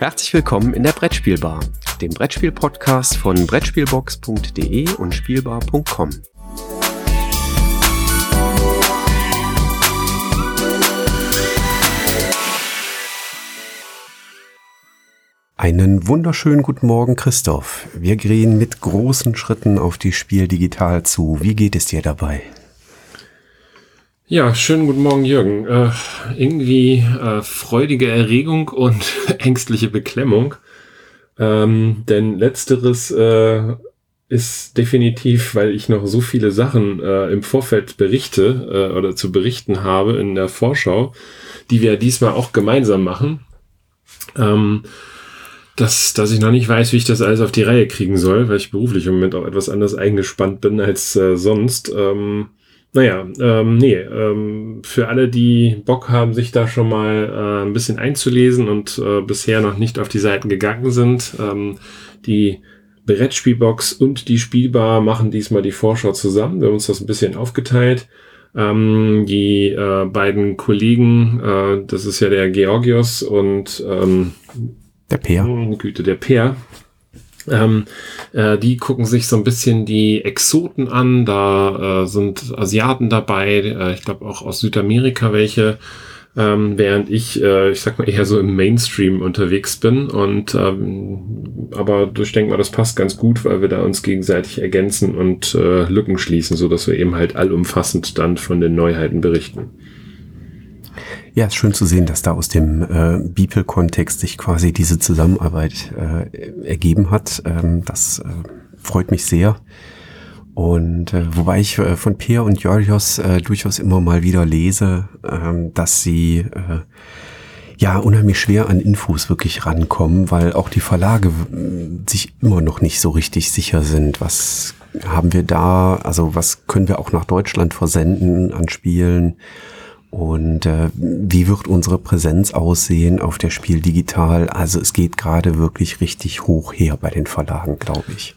Herzlich willkommen in der Brettspielbar, dem Brettspiel-Podcast von Brettspielbox.de und Spielbar.com. Einen wunderschönen guten Morgen, Christoph. Wir gehen mit großen Schritten auf die Spiel digital zu. Wie geht es dir dabei? Ja, schönen guten Morgen, Jürgen. Äh, irgendwie äh, freudige Erregung und ängstliche Beklemmung. Ähm, denn letzteres äh, ist definitiv, weil ich noch so viele Sachen äh, im Vorfeld berichte äh, oder zu berichten habe in der Vorschau, die wir diesmal auch gemeinsam machen. Ähm, dass, dass ich noch nicht weiß, wie ich das alles auf die Reihe kriegen soll, weil ich beruflich im Moment auch etwas anders eingespannt bin als äh, sonst. Ähm, naja, ähm, nee, ähm, für alle, die Bock haben, sich da schon mal äh, ein bisschen einzulesen und äh, bisher noch nicht auf die Seiten gegangen sind, ähm, die Brettspielbox und die Spielbar machen diesmal die Vorschau zusammen. Wir haben uns das ein bisschen aufgeteilt. Ähm, die äh, beiden Kollegen, äh, das ist ja der Georgios und ähm, der Peer. Güte, der Peer, ähm, äh, die gucken sich so ein bisschen die Exoten an. Da äh, sind Asiaten dabei, äh, ich glaube auch aus Südamerika welche. Ähm, während ich, äh, ich sag mal, eher so im Mainstream unterwegs bin. Und ähm, aber ich denke mal, das passt ganz gut, weil wir da uns gegenseitig ergänzen und äh, Lücken schließen, so dass wir eben halt allumfassend dann von den Neuheiten berichten. Ja, ist schön zu sehen, dass da aus dem äh, Beeple-Kontext sich quasi diese Zusammenarbeit äh, ergeben hat. Ähm, das äh, freut mich sehr. Und äh, wobei ich äh, von Peer und Georgios äh, durchaus immer mal wieder lese, äh, dass sie äh, ja unheimlich schwer an Infos wirklich rankommen, weil auch die Verlage äh, sich immer noch nicht so richtig sicher sind. Was haben wir da? Also was können wir auch nach Deutschland versenden an Spielen? Und äh, wie wird unsere Präsenz aussehen auf der Spiel digital? Also es geht gerade wirklich richtig hoch her bei den Verlagen, glaube ich.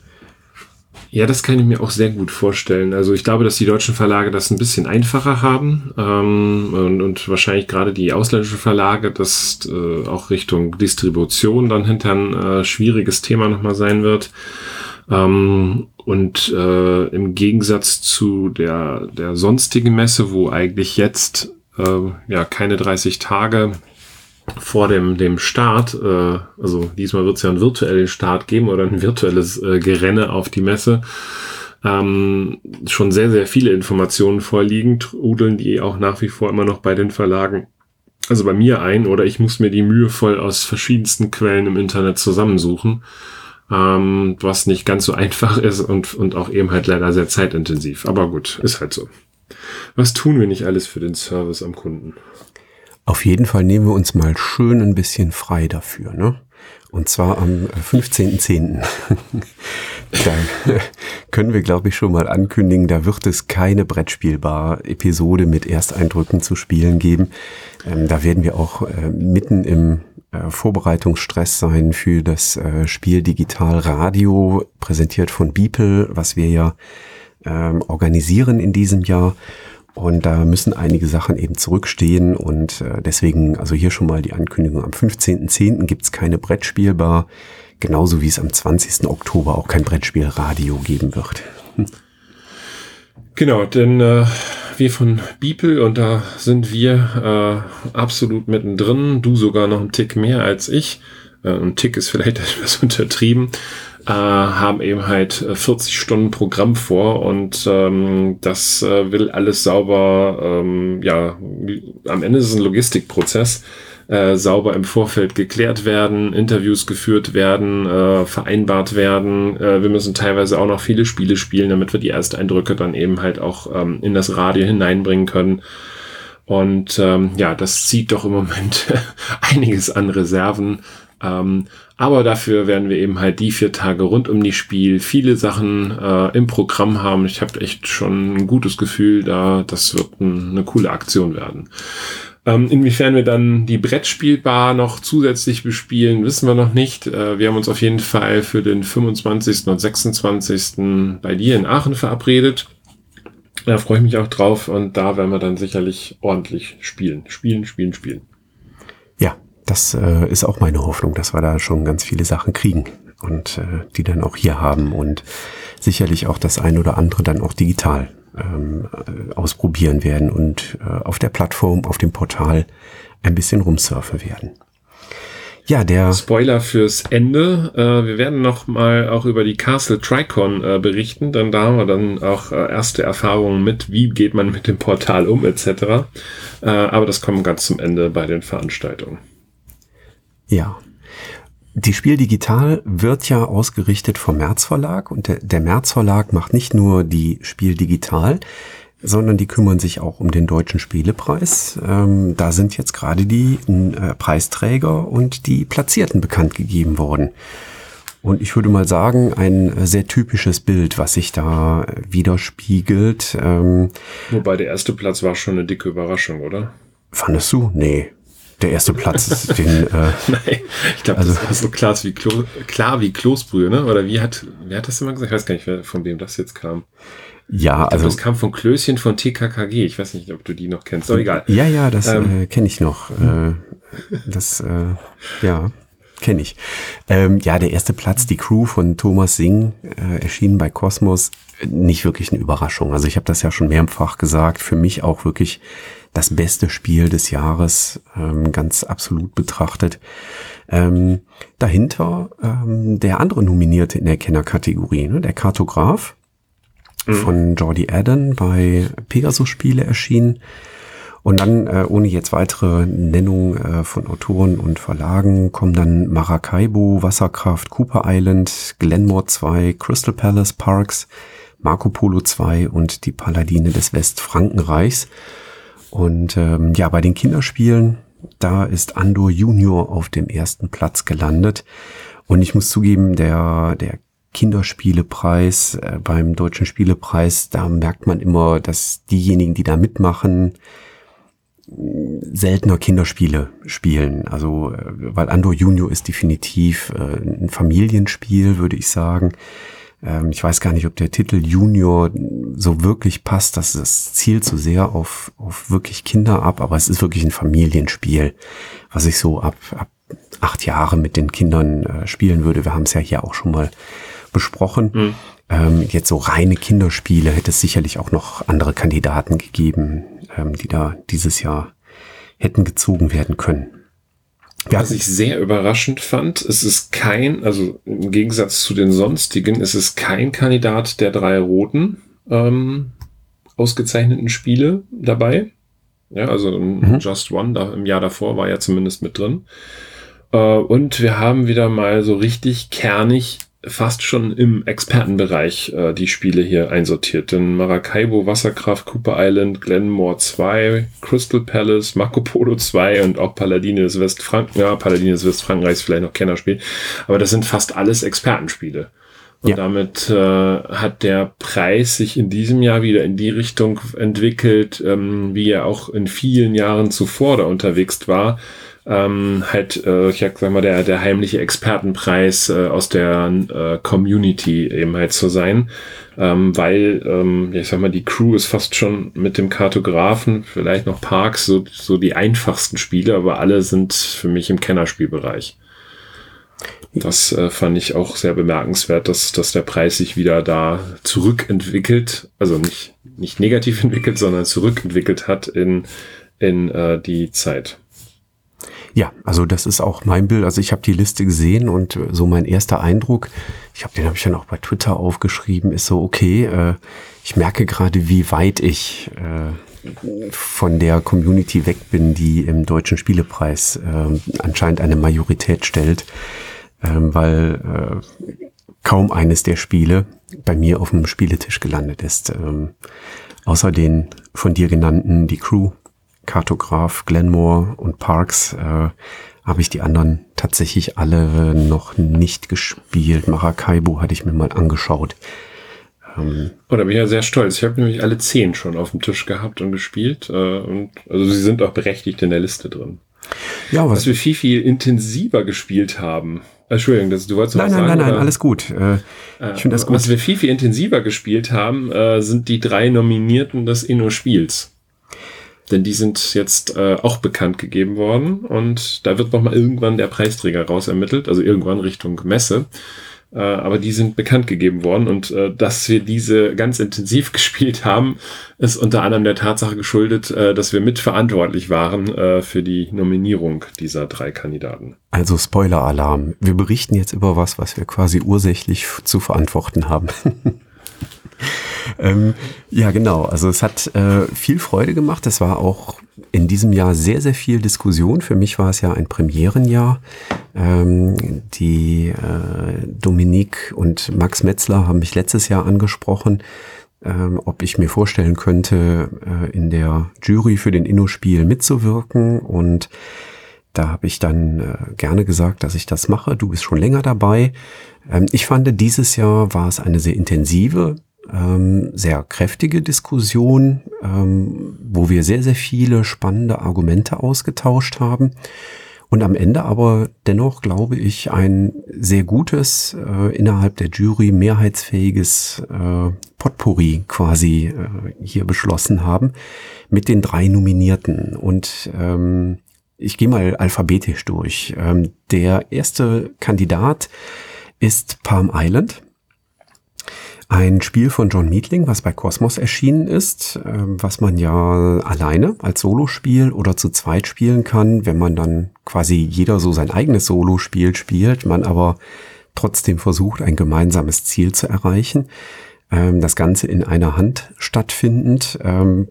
Ja, das kann ich mir auch sehr gut vorstellen. Also ich glaube, dass die deutschen Verlage das ein bisschen einfacher haben ähm, und, und wahrscheinlich gerade die ausländischen Verlage das äh, auch Richtung Distribution dann hinter ein äh, schwieriges Thema nochmal sein wird. Ähm, und äh, im Gegensatz zu der, der sonstigen Messe, wo eigentlich jetzt ja keine 30 Tage vor dem, dem Start, äh, also diesmal wird es ja einen virtuellen Start geben oder ein virtuelles äh, Gerenne auf die Messe, ähm, schon sehr, sehr viele Informationen vorliegen, trudeln die auch nach wie vor immer noch bei den Verlagen, also bei mir ein, oder ich muss mir die mühevoll aus verschiedensten Quellen im Internet zusammensuchen, ähm, was nicht ganz so einfach ist und, und auch eben halt leider sehr zeitintensiv. Aber gut, ist halt so. Was tun wir nicht alles für den Service am Kunden? Auf jeden Fall nehmen wir uns mal schön ein bisschen frei dafür, ne? Und zwar am 15.10. da können wir, glaube ich, schon mal ankündigen, da wird es keine Brettspielbar-Episode mit Ersteindrücken zu spielen geben. Ähm, da werden wir auch äh, mitten im äh, Vorbereitungsstress sein für das äh, Spiel Digital Radio, präsentiert von Beeple, was wir ja ähm, organisieren in diesem Jahr. Und da müssen einige Sachen eben zurückstehen und äh, deswegen, also hier schon mal die Ankündigung, am 15.10. gibt's keine Brettspielbar, genauso wie es am 20. Oktober auch kein Brettspielradio geben wird. Genau, denn äh, wir von Beeple und da sind wir äh, absolut mittendrin, du sogar noch einen Tick mehr als ich. Äh, ein Tick ist vielleicht etwas untertrieben äh, haben eben halt 40 äh, Stunden Programm vor und ähm, das äh, will alles sauber, ähm, ja, am Ende ist es ein Logistikprozess, äh, sauber im Vorfeld geklärt werden, Interviews geführt werden, äh, vereinbart werden. Äh, wir müssen teilweise auch noch viele Spiele spielen, damit wir die Ersteindrücke dann eben halt auch ähm, in das Radio hineinbringen können. Und ähm, ja, das zieht doch im Moment einiges an Reserven. Ähm, aber dafür werden wir eben halt die vier Tage rund um die Spiel viele Sachen äh, im Programm haben. Ich habe echt schon ein gutes Gefühl, da das wird ein, eine coole Aktion werden. Ähm, inwiefern wir dann die Brettspielbar noch zusätzlich bespielen, wissen wir noch nicht. Äh, wir haben uns auf jeden Fall für den 25. und 26. bei dir in Aachen verabredet. Da freue ich mich auch drauf und da werden wir dann sicherlich ordentlich spielen. Spielen, spielen, spielen das äh, ist auch meine Hoffnung, dass wir da schon ganz viele Sachen kriegen und äh, die dann auch hier haben und sicherlich auch das ein oder andere dann auch digital ähm, äh, ausprobieren werden und äh, auf der Plattform, auf dem Portal ein bisschen rumsurfen werden. Ja, der Spoiler fürs Ende. Äh, wir werden noch mal auch über die Castle Tricon äh, berichten, denn da haben wir dann auch äh, erste Erfahrungen mit, wie geht man mit dem Portal um etc. Äh, aber das kommt ganz zum Ende bei den Veranstaltungen. Ja. Die Spiel Digital wird ja ausgerichtet vom März Verlag und der, der März Verlag macht nicht nur die Spiel Digital, sondern die kümmern sich auch um den deutschen Spielepreis. Ähm, da sind jetzt gerade die äh, Preisträger und die Platzierten bekannt gegeben worden. Und ich würde mal sagen, ein sehr typisches Bild, was sich da widerspiegelt. Ähm, Wobei der erste Platz war schon eine dicke Überraschung, oder? Fandest du? Nee. Der erste Platz ist den. Äh, Nein, ich glaube, also, das war so klar wie, Klo, klar wie Kloßbrühe, ne? Oder wie hat, wer hat das immer gesagt? Ich weiß gar nicht, von wem das jetzt kam. Ja, glaub, also. Das kam von Klößchen von TKKG. Ich weiß nicht, ob du die noch kennst. Aber egal. Ja, ja, das ähm, äh, kenne ich noch. Äh, das, äh, ja, kenne ich. Ähm, ja, der erste Platz, die Crew von Thomas Singh, äh, erschienen bei Cosmos. Nicht wirklich eine Überraschung. Also ich habe das ja schon mehrfach gesagt. Für mich auch wirklich das beste Spiel des Jahres, ähm, ganz absolut betrachtet. Ähm, dahinter ähm, der andere Nominierte in der Kennerkategorie, ne, der Kartograf mhm. von Jordi Adden bei Pegasus Spiele erschienen. Und dann, äh, ohne jetzt weitere Nennung äh, von Autoren und Verlagen, kommen dann Maracaibo, Wasserkraft, Cooper Island, Glenmore 2, Crystal Palace Parks, Marco Polo 2 und die Paladine des Westfrankenreichs. Und ähm, ja, bei den Kinderspielen, da ist Andor Junior auf dem ersten Platz gelandet. Und ich muss zugeben, der, der Kinderspielepreis, äh, beim Deutschen Spielepreis, da merkt man immer, dass diejenigen, die da mitmachen, seltener Kinderspiele spielen. Also, äh, weil Andor Junior ist definitiv äh, ein Familienspiel, würde ich sagen. Ähm, ich weiß gar nicht, ob der Titel Junior so wirklich passt. Das, das zielt so sehr auf, auf wirklich Kinder ab, aber es ist wirklich ein Familienspiel, was ich so ab, ab acht Jahre mit den Kindern äh, spielen würde. Wir haben es ja hier auch schon mal besprochen. Mhm. Ähm, jetzt so reine Kinderspiele hätte es sicherlich auch noch andere Kandidaten gegeben, ähm, die da dieses Jahr hätten gezogen werden können. Was ich sehr überraschend fand, es ist kein, also im Gegensatz zu den sonstigen, es ist kein Kandidat der drei roten ähm, ausgezeichneten Spiele dabei. Ja, also mhm. Just One da, im Jahr davor war ja zumindest mit drin. Äh, und wir haben wieder mal so richtig kernig fast schon im Expertenbereich äh, die Spiele hier einsortiert. Denn Maracaibo, Wasserkraft, Cooper Island, Glenmore 2, Crystal Palace, Marco Polo 2 und auch Paladine des Westfranken, ja, Paladine des Westfrankreichs vielleicht noch Kennerspiel. Aber das sind fast alles Expertenspiele. Und ja. damit äh, hat der Preis sich in diesem Jahr wieder in die Richtung entwickelt, ähm, wie er auch in vielen Jahren zuvor da unterwegs war, ähm, halt, äh, ich sag mal, der, der heimliche Expertenpreis äh, aus der äh, Community eben halt zu sein. Ähm, weil, ähm, ich sag mal, die Crew ist fast schon mit dem Kartografen, vielleicht noch Parks, so, so die einfachsten Spiele, aber alle sind für mich im Kennerspielbereich. Das äh, fand ich auch sehr bemerkenswert, dass, dass der Preis sich wieder da zurückentwickelt, also nicht, nicht negativ entwickelt, sondern zurückentwickelt hat in, in äh, die Zeit. Ja, also das ist auch mein Bild. Also ich habe die Liste gesehen und äh, so mein erster Eindruck, ich habe den habe ich dann auch bei Twitter aufgeschrieben, ist so okay. Äh, ich merke gerade, wie weit ich äh, von der Community weg bin, die im deutschen Spielepreis äh, anscheinend eine Majorität stellt, äh, weil äh, kaum eines der Spiele bei mir auf dem Spieletisch gelandet ist. Ähm, außer den von dir genannten, die Crew Kartograf, Glenmore und Parks äh, habe ich die anderen tatsächlich alle noch nicht gespielt. Maracaibo hatte ich mir mal angeschaut. Ähm, oh, da bin ich ja sehr stolz. Ich habe nämlich alle zehn schon auf dem Tisch gehabt und gespielt. Äh, und, also sie sind auch berechtigt in der Liste drin. Ja, was, was wir viel, viel intensiver gespielt haben. Entschuldigung, das, du wolltest nein, was nein, sagen? Nein, nein, nein, alles gut. Äh, ich finde das gut. Was wir viel, viel intensiver gespielt haben, äh, sind die drei Nominierten des Inno-Spiels. Denn die sind jetzt äh, auch bekannt gegeben worden und da wird nochmal irgendwann der Preisträger raus ermittelt, also irgendwann Richtung Messe. Äh, aber die sind bekannt gegeben worden und äh, dass wir diese ganz intensiv gespielt haben, ist unter anderem der Tatsache geschuldet, äh, dass wir mitverantwortlich waren äh, für die Nominierung dieser drei Kandidaten. Also Spoiler-Alarm. Wir berichten jetzt über was, was wir quasi ursächlich zu verantworten haben. ähm, ja, genau. Also es hat äh, viel Freude gemacht. Es war auch in diesem Jahr sehr, sehr viel Diskussion. Für mich war es ja ein Premierenjahr. Ähm, die äh, Dominique und Max Metzler haben mich letztes Jahr angesprochen, ähm, ob ich mir vorstellen könnte, äh, in der Jury für den Inno-Spiel mitzuwirken. Und da habe ich dann äh, gerne gesagt, dass ich das mache. Du bist schon länger dabei. Ähm, ich fand, dieses Jahr war es eine sehr intensive ähm, sehr kräftige Diskussion, ähm, wo wir sehr, sehr viele spannende Argumente ausgetauscht haben. Und am Ende aber dennoch, glaube ich, ein sehr gutes, äh, innerhalb der Jury mehrheitsfähiges äh, Potpourri quasi äh, hier beschlossen haben mit den drei Nominierten. Und ähm, ich gehe mal alphabetisch durch. Ähm, der erste Kandidat ist Palm Island. Ein Spiel von John Meatling, was bei Cosmos erschienen ist, ähm, was man ja alleine als Solospiel oder zu zweit spielen kann, wenn man dann quasi jeder so sein eigenes Solospiel spielt, man aber trotzdem versucht, ein gemeinsames Ziel zu erreichen. Ähm, das Ganze in einer Hand stattfindend, ähm,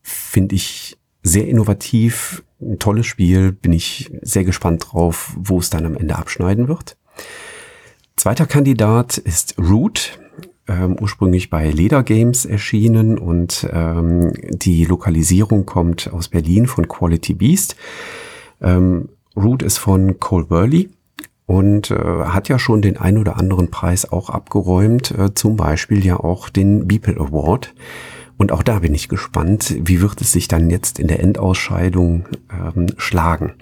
finde ich sehr innovativ, ein tolles Spiel, bin ich sehr gespannt drauf, wo es dann am Ende abschneiden wird. Zweiter Kandidat ist Root ähm, ursprünglich bei Leder Games erschienen und ähm, die Lokalisierung kommt aus Berlin von Quality Beast. Ähm, Root ist von Cole Burley und äh, hat ja schon den ein oder anderen Preis auch abgeräumt, äh, zum Beispiel ja auch den Beeple Award. Und auch da bin ich gespannt, wie wird es sich dann jetzt in der Endausscheidung ähm, schlagen.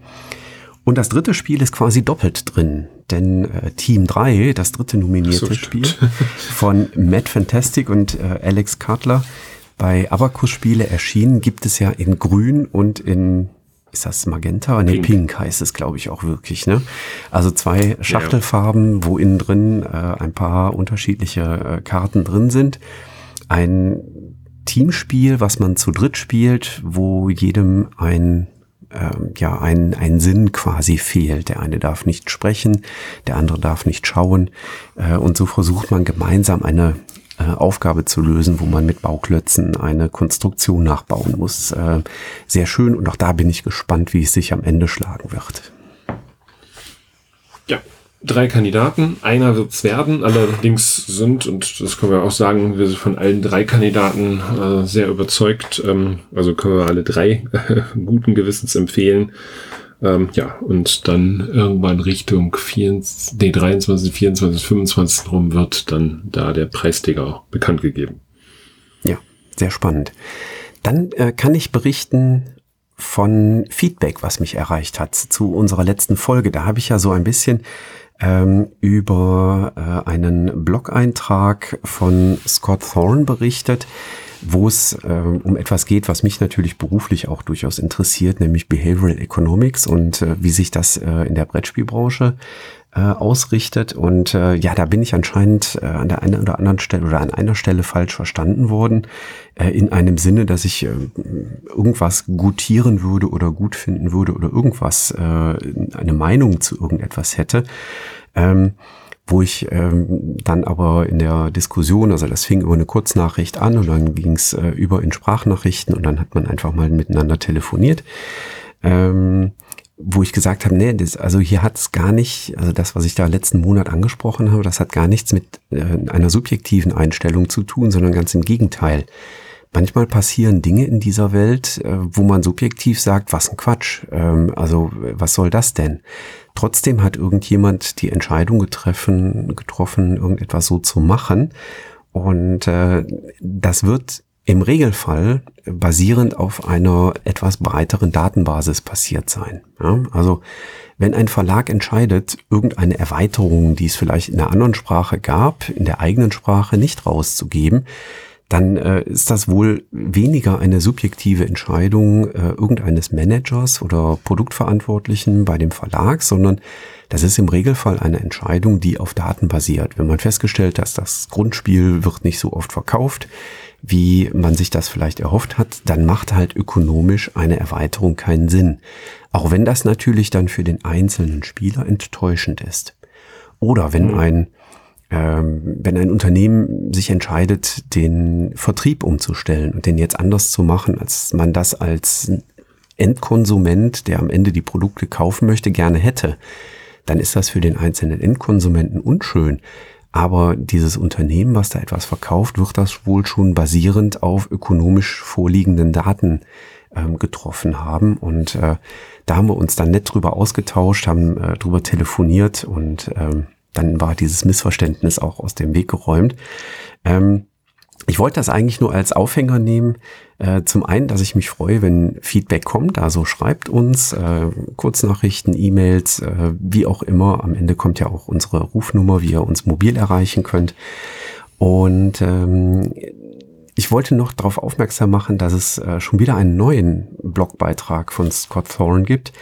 Und das dritte Spiel ist quasi doppelt drin, denn äh, Team 3, das dritte nominierte so, Spiel von Matt Fantastic und äh, Alex Cutler bei Abacus Spiele erschienen, gibt es ja in grün und in ist das Magenta? Nee, Pink, Pink heißt es, glaube ich, auch wirklich. Ne? Also zwei Schachtelfarben, ja. wo innen drin äh, ein paar unterschiedliche äh, Karten drin sind. Ein Teamspiel, was man zu dritt spielt, wo jedem ein ähm, ja ein, ein Sinn quasi fehlt. Der eine darf nicht sprechen, der andere darf nicht schauen. Äh, und so versucht man gemeinsam eine äh, Aufgabe zu lösen, wo man mit Bauklötzen eine Konstruktion nachbauen muss. Äh, sehr schön und auch da bin ich gespannt, wie es sich am Ende schlagen wird drei Kandidaten. Einer wird es werden. Allerdings sind, und das können wir auch sagen, wir sind von allen drei Kandidaten äh, sehr überzeugt. Ähm, also können wir alle drei äh, guten Gewissens empfehlen. Ähm, ja, und dann irgendwann Richtung 24, nee, 23, 24, 25 rum wird dann da der Preisträger bekannt gegeben. Ja, sehr spannend. Dann äh, kann ich berichten, von Feedback, was mich erreicht hat zu unserer letzten Folge. Da habe ich ja so ein bisschen ähm, über äh, einen Blog-Eintrag von Scott Thorne berichtet, wo es äh, um etwas geht, was mich natürlich beruflich auch durchaus interessiert, nämlich Behavioral Economics und äh, wie sich das äh, in der Brettspielbranche äh, ausrichtet. Und äh, ja, da bin ich anscheinend äh, an der einen oder anderen Stelle oder an einer Stelle falsch verstanden worden, äh, in einem Sinne, dass ich äh, irgendwas gutieren würde oder gut finden würde oder irgendwas, äh, eine Meinung zu irgendetwas hätte. Ähm, wo ich ähm, dann aber in der Diskussion, also das fing über eine Kurznachricht an und dann ging es äh, über in Sprachnachrichten und dann hat man einfach mal miteinander telefoniert. Ähm, wo ich gesagt habe, nee, das, also hier hat es gar nicht, also das, was ich da letzten Monat angesprochen habe, das hat gar nichts mit äh, einer subjektiven Einstellung zu tun, sondern ganz im Gegenteil. Manchmal passieren Dinge in dieser Welt, äh, wo man subjektiv sagt, was ein Quatsch. Ähm, also was soll das denn? Trotzdem hat irgendjemand die Entscheidung getroffen, getroffen, irgendetwas so zu machen. Und äh, das wird im Regelfall basierend auf einer etwas breiteren Datenbasis passiert sein. Ja, also wenn ein Verlag entscheidet, irgendeine Erweiterung, die es vielleicht in einer anderen Sprache gab, in der eigenen Sprache nicht rauszugeben, dann äh, ist das wohl weniger eine subjektive Entscheidung äh, irgendeines Managers oder Produktverantwortlichen bei dem Verlag, sondern das ist im Regelfall eine Entscheidung, die auf Daten basiert. Wenn man festgestellt, dass das Grundspiel wird nicht so oft verkauft, wie man sich das vielleicht erhofft hat, dann macht halt ökonomisch eine Erweiterung keinen Sinn. Auch wenn das natürlich dann für den einzelnen Spieler enttäuschend ist. Oder wenn mhm. ein ähm, wenn ein Unternehmen sich entscheidet, den Vertrieb umzustellen und den jetzt anders zu machen, als man das als Endkonsument, der am Ende die Produkte kaufen möchte, gerne hätte, dann ist das für den einzelnen Endkonsumenten unschön. Aber dieses Unternehmen, was da etwas verkauft, wird das wohl schon basierend auf ökonomisch vorliegenden Daten ähm, getroffen haben. Und äh, da haben wir uns dann nett drüber ausgetauscht, haben äh, drüber telefoniert und ähm, dann war dieses Missverständnis auch aus dem Weg geräumt. Ähm, ich wollte das eigentlich nur als Aufhänger nehmen. Äh, zum einen, dass ich mich freue, wenn Feedback kommt. Also schreibt uns äh, Kurznachrichten, E-Mails, äh, wie auch immer. Am Ende kommt ja auch unsere Rufnummer, wie ihr uns mobil erreichen könnt. Und ähm, ich wollte noch darauf aufmerksam machen, dass es äh, schon wieder einen neuen Blogbeitrag von Scott Thorne gibt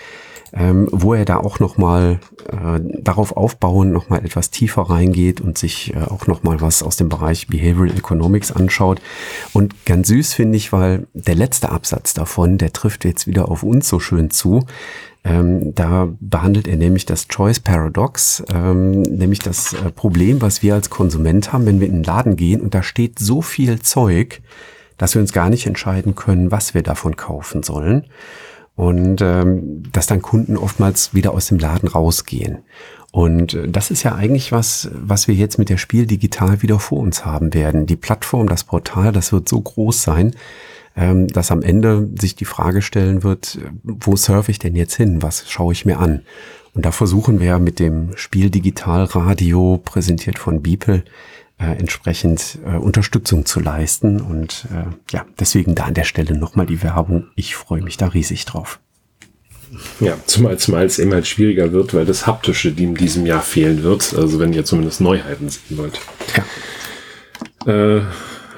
ähm, wo er da auch nochmal äh, darauf aufbauen, nochmal etwas tiefer reingeht und sich äh, auch nochmal was aus dem Bereich Behavioral Economics anschaut. Und ganz süß finde ich, weil der letzte Absatz davon, der trifft jetzt wieder auf uns so schön zu. Ähm, da behandelt er nämlich das Choice Paradox, ähm, nämlich das äh, Problem, was wir als Konsument haben, wenn wir in den Laden gehen und da steht so viel Zeug, dass wir uns gar nicht entscheiden können, was wir davon kaufen sollen und ähm, dass dann Kunden oftmals wieder aus dem Laden rausgehen. Und äh, das ist ja eigentlich was, was wir jetzt mit der Spiel digital wieder vor uns haben werden. Die Plattform, das Portal, das wird so groß sein, ähm, dass am Ende sich die Frage stellen wird, wo surfe ich denn jetzt hin? Was schaue ich mir an? Und da versuchen wir mit dem Spiel Digital Radio, präsentiert von Beeple, äh, entsprechend äh, Unterstützung zu leisten. Und äh, ja, deswegen da an der Stelle nochmal die Werbung. Ich freue mich da riesig drauf. Ja, zumal, zumal es immer schwieriger wird, weil das Haptische, die in diesem Jahr fehlen wird. Also wenn ihr zumindest Neuheiten sehen wollt. Ja. Äh,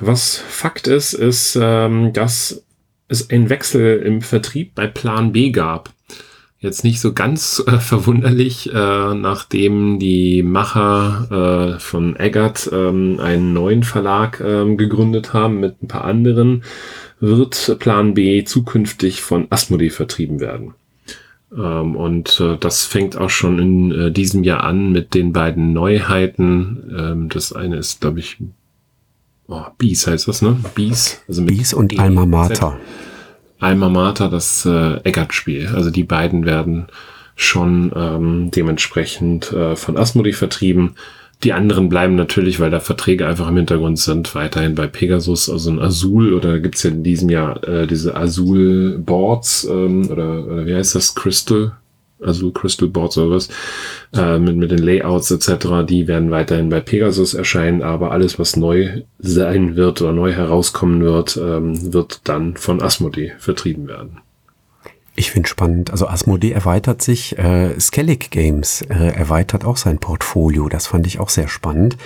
was Fakt ist, ist, ähm, dass es einen Wechsel im Vertrieb bei Plan B gab. Jetzt nicht so ganz äh, verwunderlich, äh, nachdem die Macher äh, von Eggert ähm, einen neuen Verlag ähm, gegründet haben mit ein paar anderen, wird Plan B zukünftig von Asmodee vertrieben werden. Ähm, und äh, das fängt auch schon in äh, diesem Jahr an mit den beiden Neuheiten. Ähm, das eine ist, glaube ich, oh, Bees heißt das, ne? Bees. Also mit Bees und e Alma Mater. Alma Mater das äh, Eggert-Spiel. Also die beiden werden schon ähm, dementsprechend äh, von Asmodee vertrieben. Die anderen bleiben natürlich, weil da Verträge einfach im Hintergrund sind, weiterhin bei Pegasus, also ein Azul oder gibt's ja in diesem Jahr äh, diese Azul Boards ähm, oder, oder wie heißt das? Crystal also Crystal Boards oder was, äh, mit, mit den Layouts etc., die werden weiterhin bei Pegasus erscheinen, aber alles, was neu sein wird oder neu herauskommen wird, ähm, wird dann von Asmodee vertrieben werden. Ich finde spannend. Also Asmodee erweitert sich, äh, Skellig Games äh, erweitert auch sein Portfolio. Das fand ich auch sehr spannend.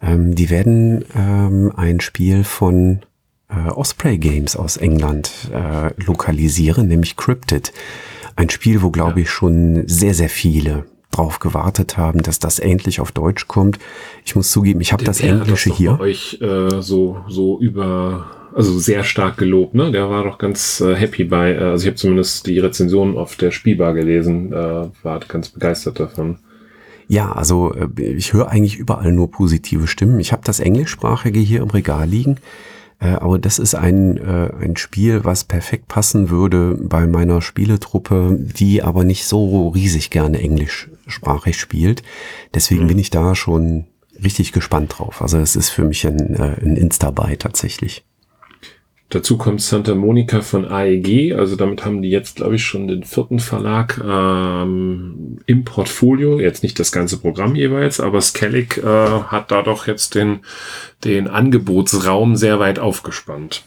Ähm, die werden ähm, ein Spiel von äh, Osprey Games aus England äh, lokalisieren, nämlich Cryptid. Ein Spiel, wo, glaube ich, schon sehr, sehr viele drauf gewartet haben, dass das endlich auf Deutsch kommt. Ich muss zugeben, ich habe das Englische das hier. Bei euch äh, so so über also sehr stark gelobt, ne? Der war doch ganz äh, happy bei. Äh, also ich habe zumindest die Rezension auf der Spielbar gelesen, äh, war ganz begeistert davon. Ja, also äh, ich höre eigentlich überall nur positive Stimmen. Ich habe das Englischsprachige hier im Regal liegen. Äh, aber das ist ein, äh, ein Spiel, was perfekt passen würde bei meiner Spieletruppe, die aber nicht so riesig gerne englischsprachig spielt. Deswegen mhm. bin ich da schon richtig gespannt drauf. Also es ist für mich ein, äh, ein Insta-Buy tatsächlich. Dazu kommt Santa Monica von AEG, also damit haben die jetzt, glaube ich, schon den vierten Verlag ähm, im Portfolio. Jetzt nicht das ganze Programm jeweils, aber Skellig äh, hat da doch jetzt den, den Angebotsraum sehr weit aufgespannt.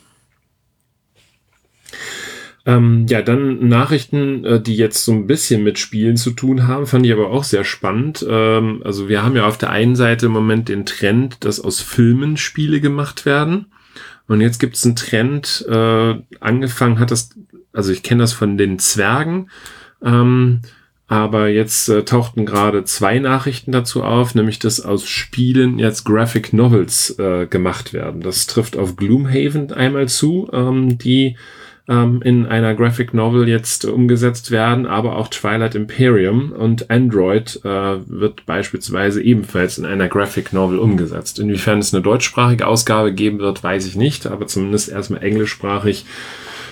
Ähm, ja, dann Nachrichten, äh, die jetzt so ein bisschen mit Spielen zu tun haben, fand ich aber auch sehr spannend. Ähm, also wir haben ja auf der einen Seite im Moment den Trend, dass aus Filmen Spiele gemacht werden. Und jetzt gibt es einen Trend, äh, angefangen hat das, also ich kenne das von den Zwergen, ähm, aber jetzt äh, tauchten gerade zwei Nachrichten dazu auf, nämlich dass aus Spielen jetzt Graphic Novels äh, gemacht werden. Das trifft auf Gloomhaven einmal zu, ähm, die ähm, in einer Graphic Novel jetzt umgesetzt werden, aber auch Twilight Imperium und Android äh, wird beispielsweise ebenfalls in einer Graphic Novel umgesetzt. Inwiefern es eine deutschsprachige Ausgabe geben wird, weiß ich nicht, aber zumindest erstmal englischsprachig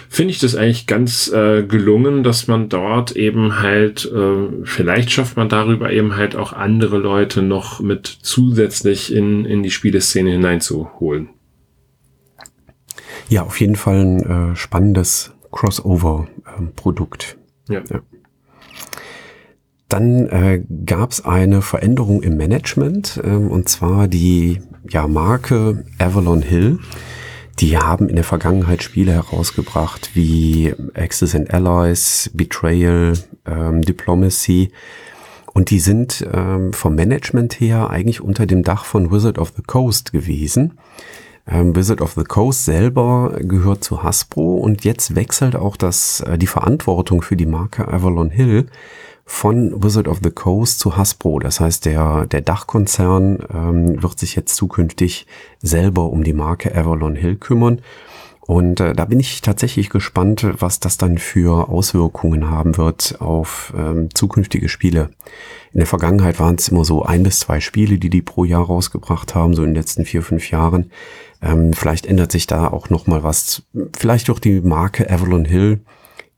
finde ich das eigentlich ganz äh, gelungen, dass man dort eben halt, äh, vielleicht schafft man darüber eben halt auch andere Leute noch mit zusätzlich in, in die Spieleszene hineinzuholen. Ja, auf jeden Fall ein äh, spannendes Crossover-Produkt. Ähm, ja. ja. Dann äh, gab es eine Veränderung im Management, ähm, und zwar die ja, Marke Avalon Hill die haben in der Vergangenheit Spiele herausgebracht wie Axis and Allies, Betrayal, ähm, Diplomacy. Und die sind ähm, vom Management her eigentlich unter dem Dach von Wizard of the Coast gewesen. Ähm, Wizard of the Coast selber gehört zu Hasbro und jetzt wechselt auch das, äh, die Verantwortung für die Marke Avalon Hill von Wizard of the Coast zu Hasbro. Das heißt, der, der Dachkonzern ähm, wird sich jetzt zukünftig selber um die Marke Avalon Hill kümmern. Und äh, da bin ich tatsächlich gespannt, was das dann für Auswirkungen haben wird auf ähm, zukünftige Spiele. In der Vergangenheit waren es immer so ein bis zwei Spiele, die die pro Jahr rausgebracht haben, so in den letzten vier, fünf Jahren. Ähm, vielleicht ändert sich da auch noch mal was. Vielleicht durch die Marke Avalon Hill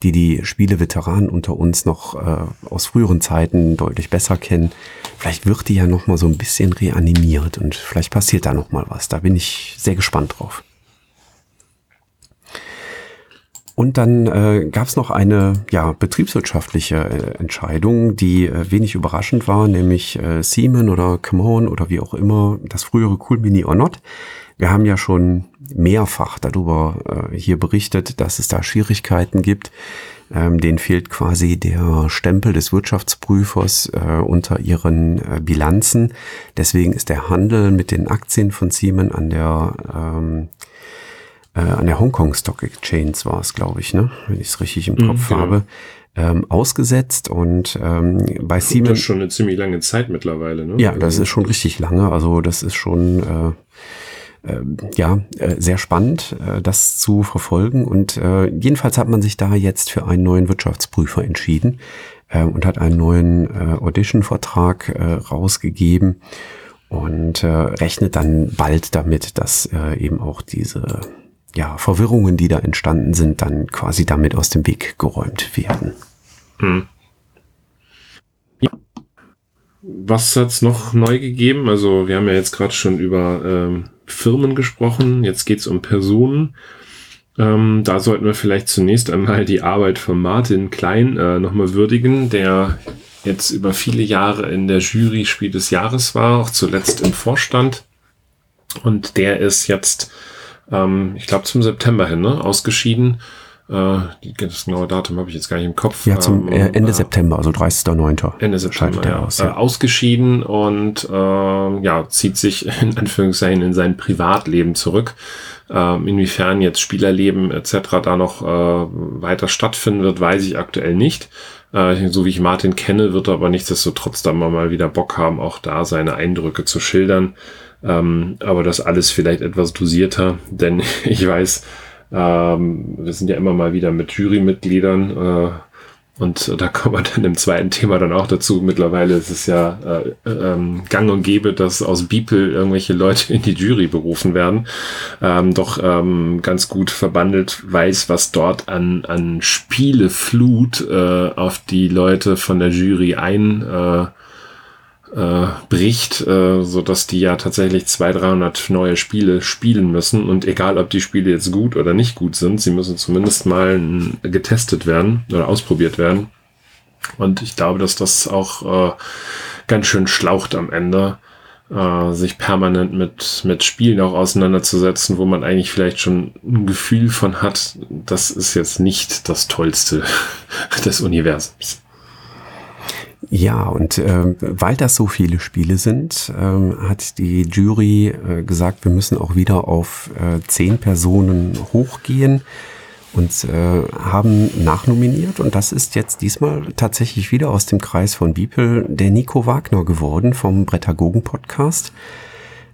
die die Spieleveteranen unter uns noch äh, aus früheren Zeiten deutlich besser kennen. Vielleicht wird die ja noch mal so ein bisschen reanimiert und vielleicht passiert da noch mal was. Da bin ich sehr gespannt drauf. Und dann äh, gab es noch eine ja, betriebswirtschaftliche äh, Entscheidung, die äh, wenig überraschend war, nämlich äh, Siemens oder On oder wie auch immer, das frühere Cool Mini or Not wir haben ja schon mehrfach darüber äh, hier berichtet, dass es da Schwierigkeiten gibt. Ähm, denen fehlt quasi der Stempel des Wirtschaftsprüfers äh, unter ihren äh, Bilanzen. Deswegen ist der Handel mit den Aktien von Siemens an der ähm, äh, an der Hongkong Stock Exchange war es, glaube ich, ne? wenn ich es richtig im mhm, Kopf genau. habe, ähm, ausgesetzt und ähm, bei Siemens. Das ist schon eine ziemlich lange Zeit mittlerweile, ne? Ja, das ist schon richtig lange. Also das ist schon äh, ja, äh, sehr spannend, äh, das zu verfolgen. Und äh, jedenfalls hat man sich da jetzt für einen neuen Wirtschaftsprüfer entschieden und hat einen neuen Audition-Vertrag rausgegeben und rechnet dann bald damit, dass eben auch diese ja, Verwirrungen, die da entstanden sind, dann quasi damit aus dem Weg geräumt werden. Hm. Ja. Was hat's noch neu gegeben? Also wir haben ja jetzt gerade schon über ähm, Firmen gesprochen, jetzt geht es um Personen. Ähm, da sollten wir vielleicht zunächst einmal die Arbeit von Martin Klein äh, nochmal würdigen, der jetzt über viele Jahre in der Jury Spiel des Jahres war, auch zuletzt im Vorstand. Und der ist jetzt, ähm, ich glaube, zum September hin ne, ausgeschieden äh, das genaue Datum habe ich jetzt gar nicht im Kopf. Ja, zum ähm, äh, Ende äh, September, also 30.09. Ende September, ja. Aus, ja. Äh, ausgeschieden und äh, ja, zieht sich in Anführungszeichen in sein Privatleben zurück. Ähm, inwiefern jetzt Spielerleben etc. da noch äh, weiter stattfinden wird, weiß ich aktuell nicht. Äh, so wie ich Martin kenne, wird er aber nichtsdestotrotz da mal wieder Bock haben, auch da seine Eindrücke zu schildern. Ähm, aber das alles vielleicht etwas dosierter, denn ich weiß, ähm, wir sind ja immer mal wieder mit Jurymitgliedern äh, und da kommt man dann im zweiten Thema dann auch dazu. Mittlerweile ist es ja äh, ähm, gang und gäbe, dass aus Beeple irgendwelche Leute in die Jury berufen werden. Ähm, doch ähm, ganz gut verbandelt weiß, was dort an, an Spieleflut äh, auf die Leute von der Jury ein äh, äh, bricht, äh, so dass die ja tatsächlich 200, 300 neue Spiele spielen müssen und egal, ob die Spiele jetzt gut oder nicht gut sind, sie müssen zumindest mal getestet werden oder ausprobiert werden. Und ich glaube, dass das auch äh, ganz schön schlaucht am Ende, äh, sich permanent mit, mit Spielen auch auseinanderzusetzen, wo man eigentlich vielleicht schon ein Gefühl von hat, das ist jetzt nicht das Tollste des Universums. Ja, und äh, weil das so viele Spiele sind, äh, hat die Jury äh, gesagt, wir müssen auch wieder auf äh, zehn Personen hochgehen und äh, haben nachnominiert. Und das ist jetzt diesmal tatsächlich wieder aus dem Kreis von Biepel der Nico Wagner geworden vom Brettagogen Podcast.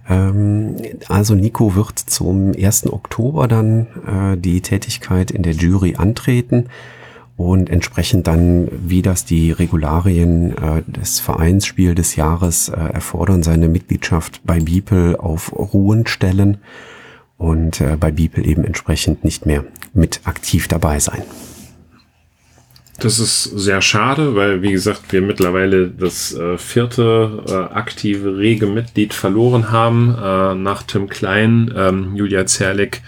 Ähm, also Nico wird zum 1. Oktober dann äh, die Tätigkeit in der Jury antreten und entsprechend dann, wie das die Regularien äh, des Vereinsspiel des Jahres äh, erfordern, seine Mitgliedschaft bei Beeple auf Ruhen stellen und äh, bei Beeple eben entsprechend nicht mehr mit aktiv dabei sein. Das ist sehr schade, weil, wie gesagt, wir mittlerweile das äh, vierte äh, aktive, rege Mitglied verloren haben, äh, nach Tim Klein, ähm, Julia Zerlik,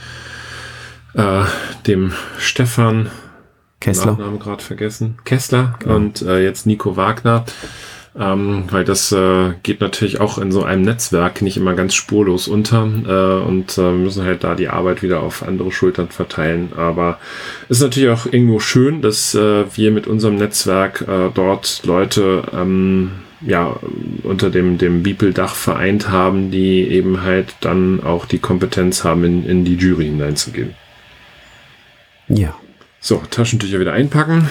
äh, dem Stefan, Kessler. Nachname gerade vergessen, Kessler genau. und äh, jetzt Nico Wagner ähm, weil das äh, geht natürlich auch in so einem Netzwerk nicht immer ganz spurlos unter äh, und äh, müssen halt da die Arbeit wieder auf andere Schultern verteilen. Aber es ist natürlich auch irgendwo schön, dass äh, wir mit unserem Netzwerk äh, dort Leute ähm, ja unter dem dem Beeple-Dach vereint haben, die eben halt dann auch die Kompetenz haben, in, in die Jury hineinzugehen. Ja. So, Taschentücher wieder einpacken.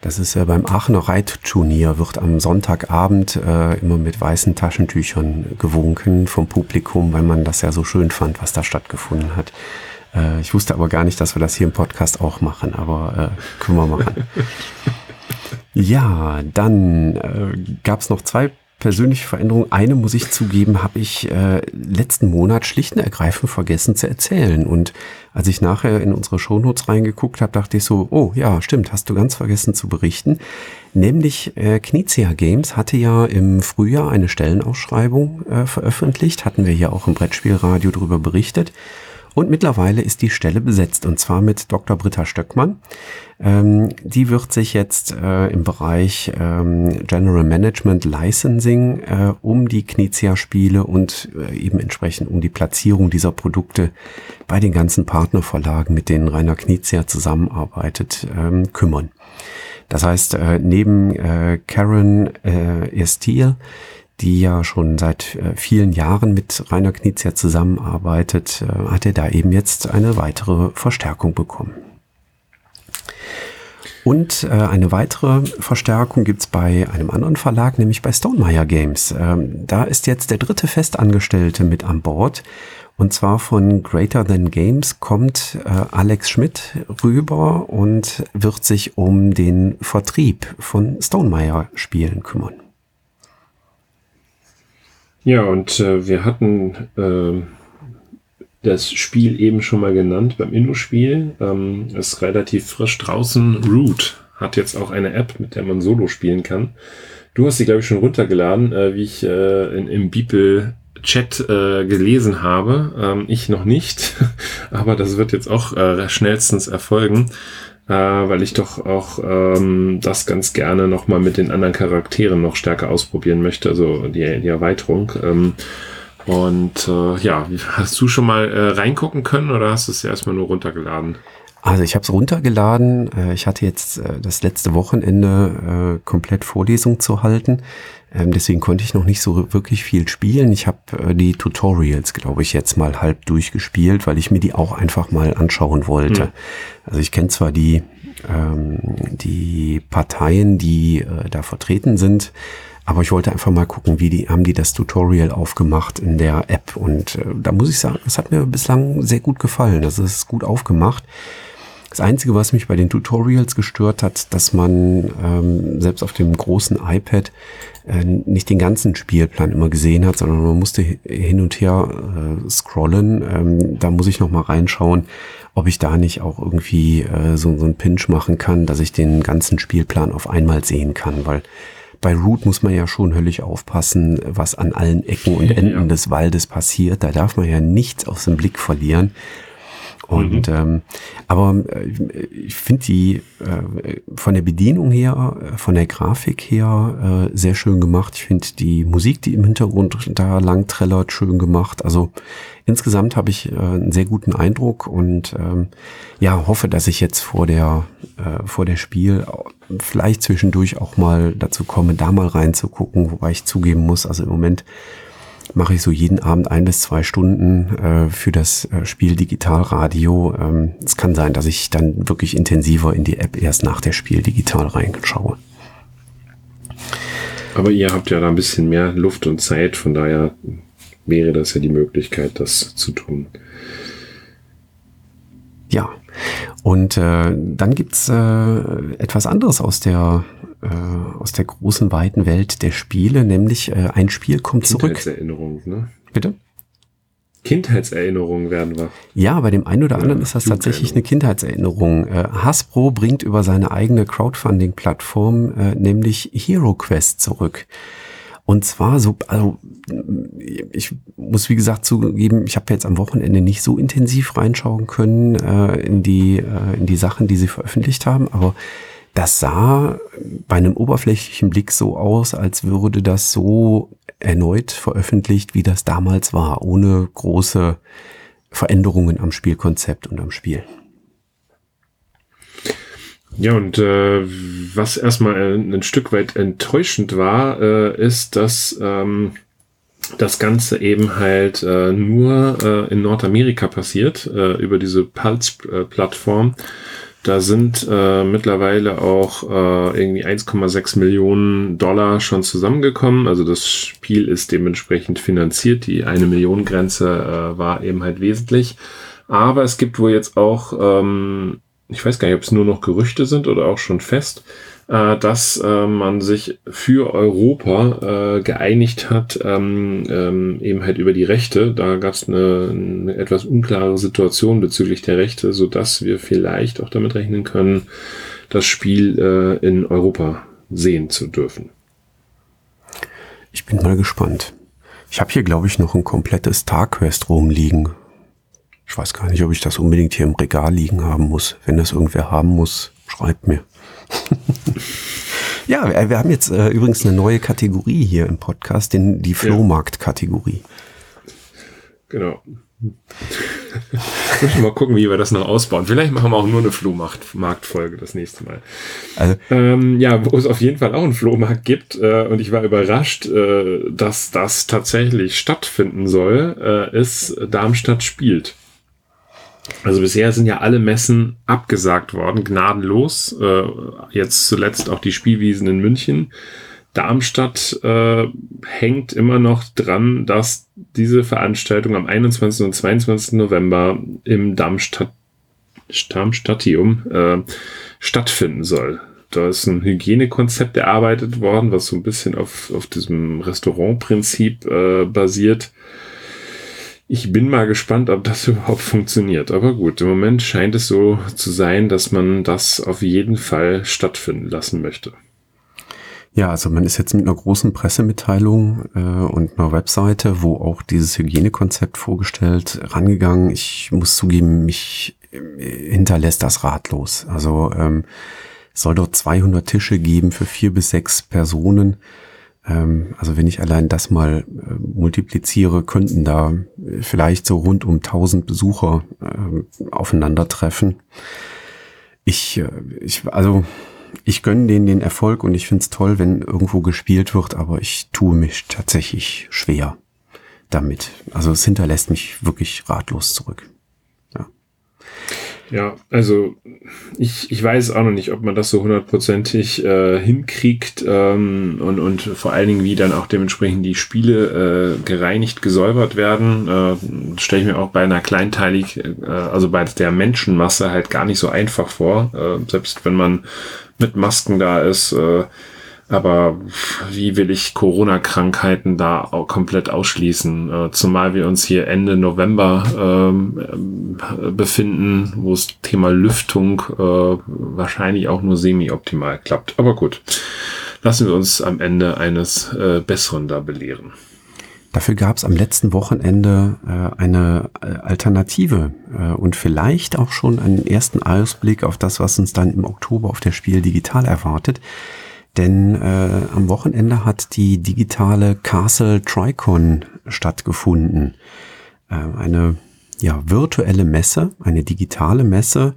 Das ist ja beim Aachener Reitturnier, wird am Sonntagabend äh, immer mit weißen Taschentüchern gewunken vom Publikum, weil man das ja so schön fand, was da stattgefunden hat. Äh, ich wusste aber gar nicht, dass wir das hier im Podcast auch machen, aber äh, können wir machen. ja, dann äh, gab es noch zwei persönliche Veränderung. Eine muss ich zugeben, habe ich äh, letzten Monat schlicht und ergreifend vergessen zu erzählen. Und als ich nachher in unsere Shownotes reingeguckt habe, dachte ich so, oh ja, stimmt, hast du ganz vergessen zu berichten. Nämlich äh, Knizia Games hatte ja im Frühjahr eine Stellenausschreibung äh, veröffentlicht, hatten wir hier auch im Brettspielradio darüber berichtet. Und mittlerweile ist die Stelle besetzt und zwar mit Dr. Britta Stöckmann. Ähm, die wird sich jetzt äh, im Bereich ähm, General Management Licensing äh, um die Knizia-Spiele und äh, eben entsprechend um die Platzierung dieser Produkte bei den ganzen Partnerverlagen, mit denen Rainer Knizia zusammenarbeitet, ähm, kümmern. Das heißt, äh, neben äh, Karen äh, Estiel die ja schon seit äh, vielen Jahren mit Rainer Knizia zusammenarbeitet, äh, hat er da eben jetzt eine weitere Verstärkung bekommen. Und äh, eine weitere Verstärkung gibt's bei einem anderen Verlag, nämlich bei Stonemeyer Games. Ähm, da ist jetzt der dritte Festangestellte mit an Bord. Und zwar von Greater Than Games kommt äh, Alex Schmidt rüber und wird sich um den Vertrieb von Stonemeyer Spielen kümmern. Ja, und äh, wir hatten äh, das Spiel eben schon mal genannt beim Inno-Spiel. Ähm, ist relativ frisch draußen. Root hat jetzt auch eine App, mit der man Solo spielen kann. Du hast sie, glaube ich, schon runtergeladen, äh, wie ich äh, in, im Beeple Chat äh, gelesen habe. Ähm, ich noch nicht, aber das wird jetzt auch äh, schnellstens erfolgen äh, weil ich doch auch ähm, das ganz gerne nochmal mit den anderen Charakteren noch stärker ausprobieren möchte, also die, die Erweiterung. Ähm, und äh, ja, hast du schon mal äh, reingucken können oder hast du es erstmal nur runtergeladen? Also ich habe es runtergeladen. Äh, ich hatte jetzt äh, das letzte Wochenende äh, komplett Vorlesung zu halten. Ähm, deswegen konnte ich noch nicht so wirklich viel spielen. Ich habe die Tutorials, glaube ich, jetzt mal halb durchgespielt, weil ich mir die auch einfach mal anschauen wollte. Mhm. Also ich kenne zwar die, ähm, die Parteien, die äh, da vertreten sind, aber ich wollte einfach mal gucken, wie die, haben die das Tutorial aufgemacht in der App. Und äh, da muss ich sagen, es hat mir bislang sehr gut gefallen. Das ist gut aufgemacht. Das Einzige, was mich bei den Tutorials gestört hat, dass man ähm, selbst auf dem großen iPad äh, nicht den ganzen Spielplan immer gesehen hat, sondern man musste hin und her äh, scrollen. Ähm, da muss ich noch mal reinschauen, ob ich da nicht auch irgendwie äh, so, so einen Pinch machen kann, dass ich den ganzen Spielplan auf einmal sehen kann, weil bei Root muss man ja schon höllisch aufpassen, was an allen Ecken und Enden ja. des Waldes passiert. Da darf man ja nichts aus dem Blick verlieren. Und mhm. ähm, aber äh, ich finde die äh, von der Bedienung her, äh, von der Grafik her äh, sehr schön gemacht. Ich finde die Musik, die im Hintergrund da lang trällert, schön gemacht. Also insgesamt habe ich äh, einen sehr guten Eindruck und ähm, ja hoffe, dass ich jetzt vor der äh, vor der Spiel vielleicht zwischendurch auch mal dazu komme, da mal reinzugucken, wobei ich zugeben muss, also im Moment mache ich so jeden Abend ein bis zwei Stunden äh, für das äh, Spiel Digitalradio. Ähm, es kann sein, dass ich dann wirklich intensiver in die App erst nach der Spiel digital reinschaue. Aber ihr habt ja da ein bisschen mehr Luft und Zeit, von daher wäre das ja die Möglichkeit, das zu tun. Ja, und äh, dann gibt's äh, etwas anderes aus der, äh, aus der großen, weiten Welt der Spiele, nämlich äh, ein Spiel kommt zurück. Kindheitserinnerung, ne? Bitte? Kindheitserinnerungen werden wir. Ja, bei dem einen oder anderen ja, ist das tatsächlich eine Kindheitserinnerung. Äh, Hasbro bringt über seine eigene Crowdfunding-Plattform äh, nämlich Hero Quest zurück. Und zwar so, also ich muss wie gesagt zugeben, ich habe jetzt am Wochenende nicht so intensiv reinschauen können äh, in die äh, in die Sachen, die sie veröffentlicht haben, aber das sah bei einem oberflächlichen Blick so aus, als würde das so erneut veröffentlicht, wie das damals war, ohne große Veränderungen am Spielkonzept und am Spiel. Ja, und äh, was erstmal ein, ein, Stück weit enttäuschend war, äh, ist, dass ähm, das Ganze eben halt äh, nur äh, in Nordamerika passiert, äh, über diese Pulse-Plattform. Da sind äh, mittlerweile auch äh, irgendwie 1,6 Millionen Dollar schon zusammengekommen. Also das Spiel ist dementsprechend finanziert. Die eine Million Grenze äh, war eben halt wesentlich. Aber es gibt wohl jetzt auch ähm, ich weiß gar nicht, ob es nur noch Gerüchte sind oder auch schon fest, äh, dass äh, man sich für Europa äh, geeinigt hat, ähm, ähm, eben halt über die Rechte. Da gab es eine, eine, etwas unklare Situation bezüglich der Rechte, so dass wir vielleicht auch damit rechnen können, das Spiel äh, in Europa sehen zu dürfen. Ich bin mal gespannt. Ich habe hier, glaube ich, noch ein komplettes StarQuest rumliegen. Ich weiß gar nicht, ob ich das unbedingt hier im Regal liegen haben muss. Wenn das irgendwer haben muss, schreibt mir. ja, wir, wir, haben jetzt äh, übrigens eine neue Kategorie hier im Podcast, den, die Flohmarkt-Kategorie. Genau. Müssen mal gucken, wie wir das noch ausbauen. Vielleicht machen wir auch nur eine Flohmarkt-Folge das nächste Mal. Also, ähm, ja, wo es auf jeden Fall auch einen Flohmarkt gibt. Äh, und ich war überrascht, äh, dass das tatsächlich stattfinden soll, äh, ist Darmstadt spielt. Also bisher sind ja alle Messen abgesagt worden, gnadenlos. Äh, jetzt zuletzt auch die Spielwiesen in München. Darmstadt äh, hängt immer noch dran, dass diese Veranstaltung am 21. und 22. November im Darmstadt Darmstadtium äh, stattfinden soll. Da ist ein Hygienekonzept erarbeitet worden, was so ein bisschen auf, auf diesem Restaurantprinzip äh, basiert. Ich bin mal gespannt, ob das überhaupt funktioniert. Aber gut, im Moment scheint es so zu sein, dass man das auf jeden Fall stattfinden lassen möchte. Ja, also man ist jetzt mit einer großen Pressemitteilung äh, und einer Webseite, wo auch dieses Hygienekonzept vorgestellt, rangegangen. Ich muss zugeben, mich äh, hinterlässt das ratlos. Also ähm, soll dort 200 Tische geben für vier bis sechs Personen. Ähm, also wenn ich allein das mal äh, multipliziere, könnten da vielleicht so rund um 1000 Besucher äh, aufeinandertreffen. Ich, äh, ich, also ich gönne denen den Erfolg und ich find's toll, wenn irgendwo gespielt wird, aber ich tue mich tatsächlich schwer damit. Also es hinterlässt mich wirklich ratlos zurück. Ja, also ich, ich weiß auch noch nicht, ob man das so hundertprozentig äh, hinkriegt ähm, und, und vor allen Dingen, wie dann auch dementsprechend die Spiele äh, gereinigt, gesäubert werden. Äh, Stelle ich mir auch bei einer kleinteilig, äh, also bei der Menschenmasse halt gar nicht so einfach vor. Äh, selbst wenn man mit Masken da ist, äh, aber wie will ich Corona-Krankheiten da auch komplett ausschließen? Äh, zumal wir uns hier Ende November ähm, äh, befinden, wo das Thema Lüftung äh, wahrscheinlich auch nur semi-optimal klappt. Aber gut, lassen wir uns am Ende eines äh, Besseren da belehren. Dafür gab es am letzten Wochenende äh, eine äh, Alternative äh, und vielleicht auch schon einen ersten Ausblick auf das, was uns dann im Oktober auf der Spiel digital erwartet. Denn äh, am Wochenende hat die digitale Castle Tricon stattgefunden. Äh, eine ja, virtuelle Messe, eine digitale Messe,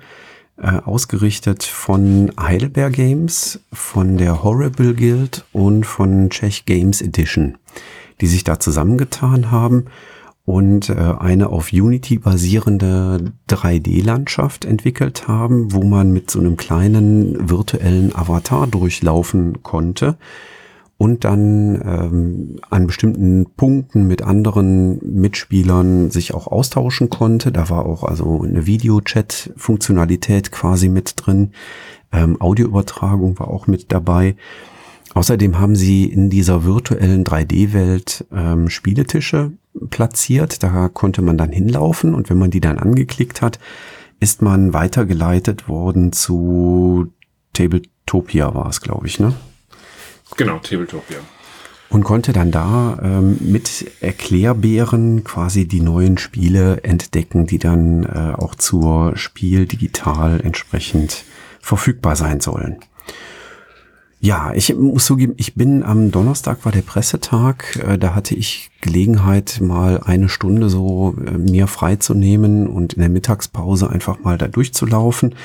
äh, ausgerichtet von Heidelberg Games, von der Horrible Guild und von Czech Games Edition die sich da zusammengetan haben und äh, eine auf Unity basierende 3D-Landschaft entwickelt haben, wo man mit so einem kleinen virtuellen Avatar durchlaufen konnte und dann ähm, an bestimmten Punkten mit anderen Mitspielern sich auch austauschen konnte. Da war auch also eine Videochat-Funktionalität quasi mit drin. Ähm, Audioübertragung war auch mit dabei. Außerdem haben sie in dieser virtuellen 3D-Welt ähm, Spieletische platziert. Da konnte man dann hinlaufen und wenn man die dann angeklickt hat, ist man weitergeleitet worden zu Tabletopia war es, glaube ich, ne? Genau, Tabletopia. Und konnte dann da ähm, mit Erklärbären quasi die neuen Spiele entdecken, die dann äh, auch zur Spiel digital entsprechend verfügbar sein sollen. Ja, ich muss zugeben, ich bin am Donnerstag war der Pressetag, äh, da hatte ich Gelegenheit, mal eine Stunde so äh, mir freizunehmen und in der Mittagspause einfach mal da durchzulaufen.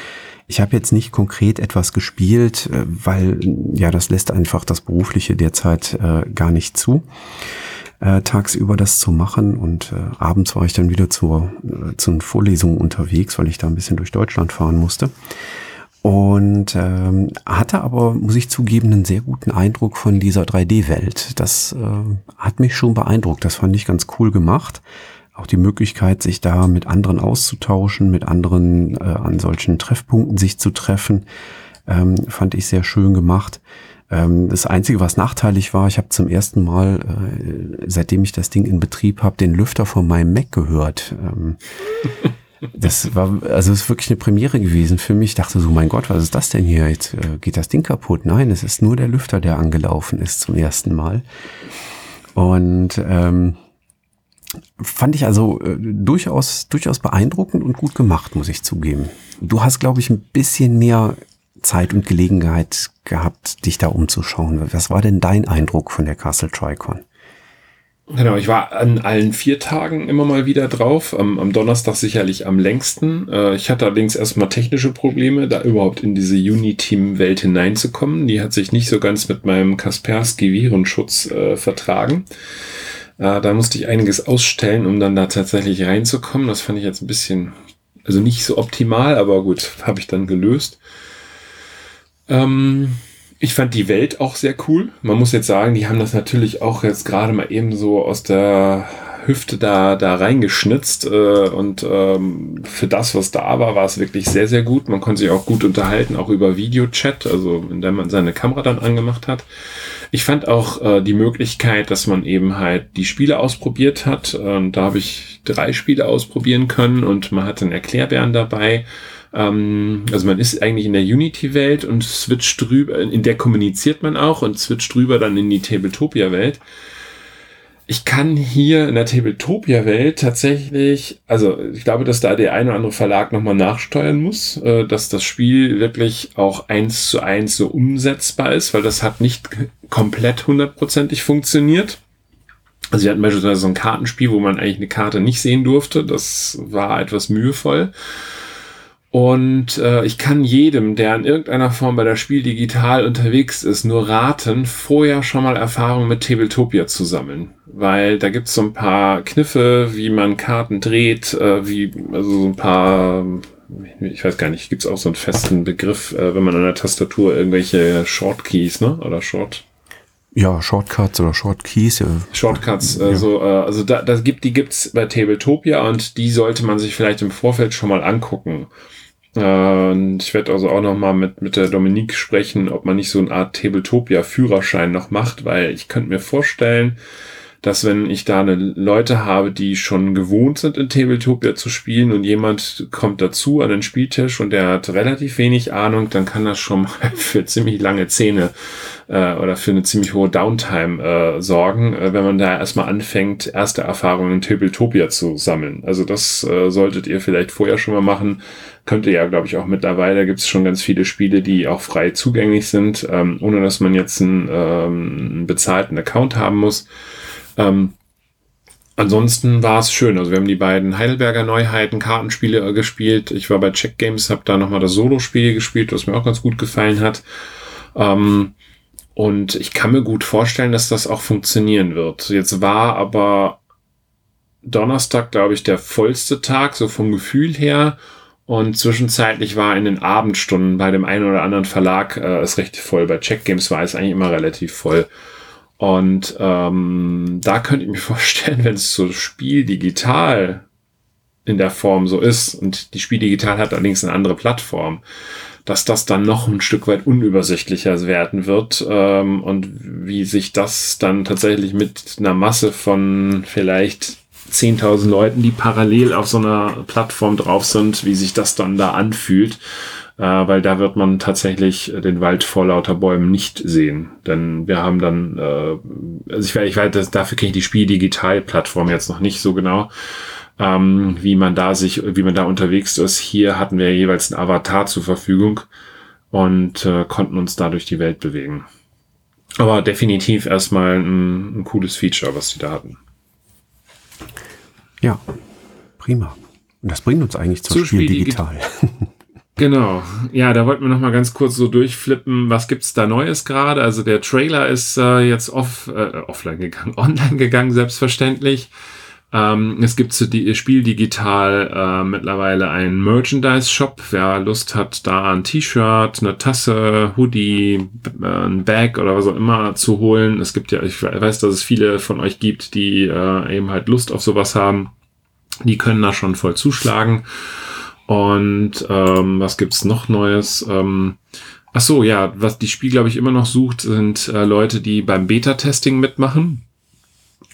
Ich habe jetzt nicht konkret etwas gespielt, äh, weil ja, das lässt einfach das Berufliche derzeit äh, gar nicht zu, äh, tagsüber das zu machen. Und äh, abends war ich dann wieder zur, äh, zu Vorlesungen unterwegs, weil ich da ein bisschen durch Deutschland fahren musste. Und ähm, hatte aber, muss ich zugeben, einen sehr guten Eindruck von dieser 3D-Welt. Das äh, hat mich schon beeindruckt. Das fand ich ganz cool gemacht. Auch die Möglichkeit, sich da mit anderen auszutauschen, mit anderen äh, an solchen Treffpunkten sich zu treffen, ähm, fand ich sehr schön gemacht. Ähm, das Einzige, was nachteilig war, ich habe zum ersten Mal, äh, seitdem ich das Ding in Betrieb habe, den Lüfter von meinem Mac gehört. Ähm, das war, also es ist wirklich eine Premiere gewesen für mich. Ich dachte so, mein Gott, was ist das denn hier? Jetzt äh, geht das Ding kaputt. Nein, es ist nur der Lüfter, der angelaufen ist zum ersten Mal. Und ähm, fand ich also äh, durchaus, durchaus beeindruckend und gut gemacht, muss ich zugeben. Du hast, glaube ich, ein bisschen mehr Zeit und Gelegenheit gehabt, dich da umzuschauen. Was war denn dein Eindruck von der Castle Tricon? Genau, ich war an allen vier Tagen immer mal wieder drauf. Am, am Donnerstag sicherlich am längsten. Äh, ich hatte allerdings erstmal technische Probleme, da überhaupt in diese Uniteam-Welt hineinzukommen. Die hat sich nicht so ganz mit meinem Kaspersky-Virenschutz äh, vertragen. Äh, da musste ich einiges ausstellen, um dann da tatsächlich reinzukommen. Das fand ich jetzt ein bisschen, also nicht so optimal, aber gut, habe ich dann gelöst. Ähm, ich fand die Welt auch sehr cool. Man muss jetzt sagen, die haben das natürlich auch jetzt gerade mal eben so aus der Hüfte da, da reingeschnitzt äh, und ähm, für das, was da war, war es wirklich sehr, sehr gut. Man konnte sich auch gut unterhalten, auch über Videochat, also indem man seine Kamera dann angemacht hat. Ich fand auch äh, die Möglichkeit, dass man eben halt die Spiele ausprobiert hat. Und da habe ich drei Spiele ausprobieren können und man hatte einen Erklärbären dabei ähm, also man ist eigentlich in der Unity-Welt und switcht drüber, in der kommuniziert man auch und switcht drüber dann in die Tabletopia-Welt. Ich kann hier in der Tabletopia-Welt tatsächlich, also ich glaube, dass da der eine oder andere Verlag nochmal nachsteuern muss, äh, dass das Spiel wirklich auch eins zu eins so umsetzbar ist, weil das hat nicht komplett hundertprozentig funktioniert. Also wir hatten beispielsweise so ein Kartenspiel, wo man eigentlich eine Karte nicht sehen durfte. Das war etwas mühevoll. Und äh, ich kann jedem, der in irgendeiner Form bei der Spiel digital unterwegs ist, nur raten, vorher schon mal Erfahrung mit Tabletopia zu sammeln. Weil da gibt's so ein paar Kniffe, wie man Karten dreht, äh, wie, also so ein paar, ich weiß gar nicht, gibt's auch so einen festen Begriff, äh, wenn man an der Tastatur irgendwelche Shortkeys, ne? Oder Short. Ja, Shortcuts oder Shortkeys. Ja. Shortcuts, ja. also, äh, also da, das gibt, die gibt's bei Tabletopia und die sollte man sich vielleicht im Vorfeld schon mal angucken. Und ich werde also auch noch mal mit, mit der Dominique sprechen, ob man nicht so eine Art Tabletopia-Führerschein noch macht, weil ich könnte mir vorstellen, dass wenn ich da eine Leute habe, die schon gewohnt sind, in Tabletopia zu spielen und jemand kommt dazu an den Spieltisch und der hat relativ wenig Ahnung, dann kann das schon mal für ziemlich lange Zähne äh, oder für eine ziemlich hohe Downtime äh, sorgen, äh, wenn man da erstmal anfängt, erste Erfahrungen in Tabletopia zu sammeln. Also das äh, solltet ihr vielleicht vorher schon mal machen. Könnt ihr ja, glaube ich, auch mittlerweile. gibt es schon ganz viele Spiele, die auch frei zugänglich sind, ähm, ohne dass man jetzt einen, ähm, einen bezahlten Account haben muss. Ähm, ansonsten war es schön. Also wir haben die beiden Heidelberger Neuheiten, Kartenspiele äh, gespielt. Ich war bei Check Games, habe da nochmal das Solo-Spiel gespielt, was mir auch ganz gut gefallen hat. Ähm, und ich kann mir gut vorstellen, dass das auch funktionieren wird. Jetzt war aber Donnerstag, glaube ich, der vollste Tag, so vom Gefühl her. Und zwischenzeitlich war in den Abendstunden bei dem einen oder anderen Verlag äh, es recht voll. Bei Check Games war es eigentlich immer relativ voll. Und ähm, da könnte ich mir vorstellen, wenn es so Spiel digital in der Form so ist und die Spiel digital hat allerdings eine andere Plattform, dass das dann noch ein Stück weit unübersichtlicher werden wird ähm, und wie sich das dann tatsächlich mit einer Masse von vielleicht 10.000 Leuten, die parallel auf so einer Plattform drauf sind, wie sich das dann da anfühlt, äh, weil da wird man tatsächlich den Wald vor lauter Bäumen nicht sehen. Denn wir haben dann, äh, also ich, ich weiß, dafür kenne ich die Spiel-Digital-Plattform jetzt noch nicht so genau ähm, wie man da sich, wie man da unterwegs ist. Hier hatten wir jeweils einen Avatar zur Verfügung und äh, konnten uns da durch die Welt bewegen. Aber definitiv erstmal ein, ein cooles Feature, was sie da hatten. Ja, prima. Und das bringt uns eigentlich zum Zu Spiel, Spiel digital. Genau. Ja, da wollten wir noch mal ganz kurz so durchflippen, was gibt's da Neues gerade? Also der Trailer ist äh, jetzt off, äh, offline gegangen, online gegangen, selbstverständlich. Ähm, es gibt zu die Spiel digital äh, mittlerweile einen Merchandise-Shop. Wer Lust hat, da ein T-Shirt, eine Tasse, Hoodie, äh, ein Bag oder was auch immer zu holen. Es gibt ja, ich weiß, dass es viele von euch gibt, die äh, eben halt Lust auf sowas haben. Die können da schon voll zuschlagen. Und ähm, was gibt's noch Neues? Ähm, ach so, ja, was die Spiel glaube ich immer noch sucht, sind äh, Leute, die beim Beta-Testing mitmachen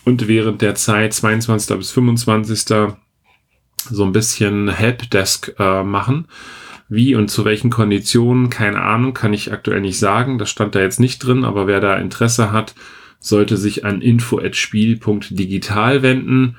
und während der Zeit 22. bis 25. so ein bisschen Helpdesk äh, machen. Wie und zu welchen Konditionen, keine Ahnung, kann ich aktuell nicht sagen. Das stand da jetzt nicht drin, aber wer da Interesse hat, sollte sich an info.spiel.digital wenden.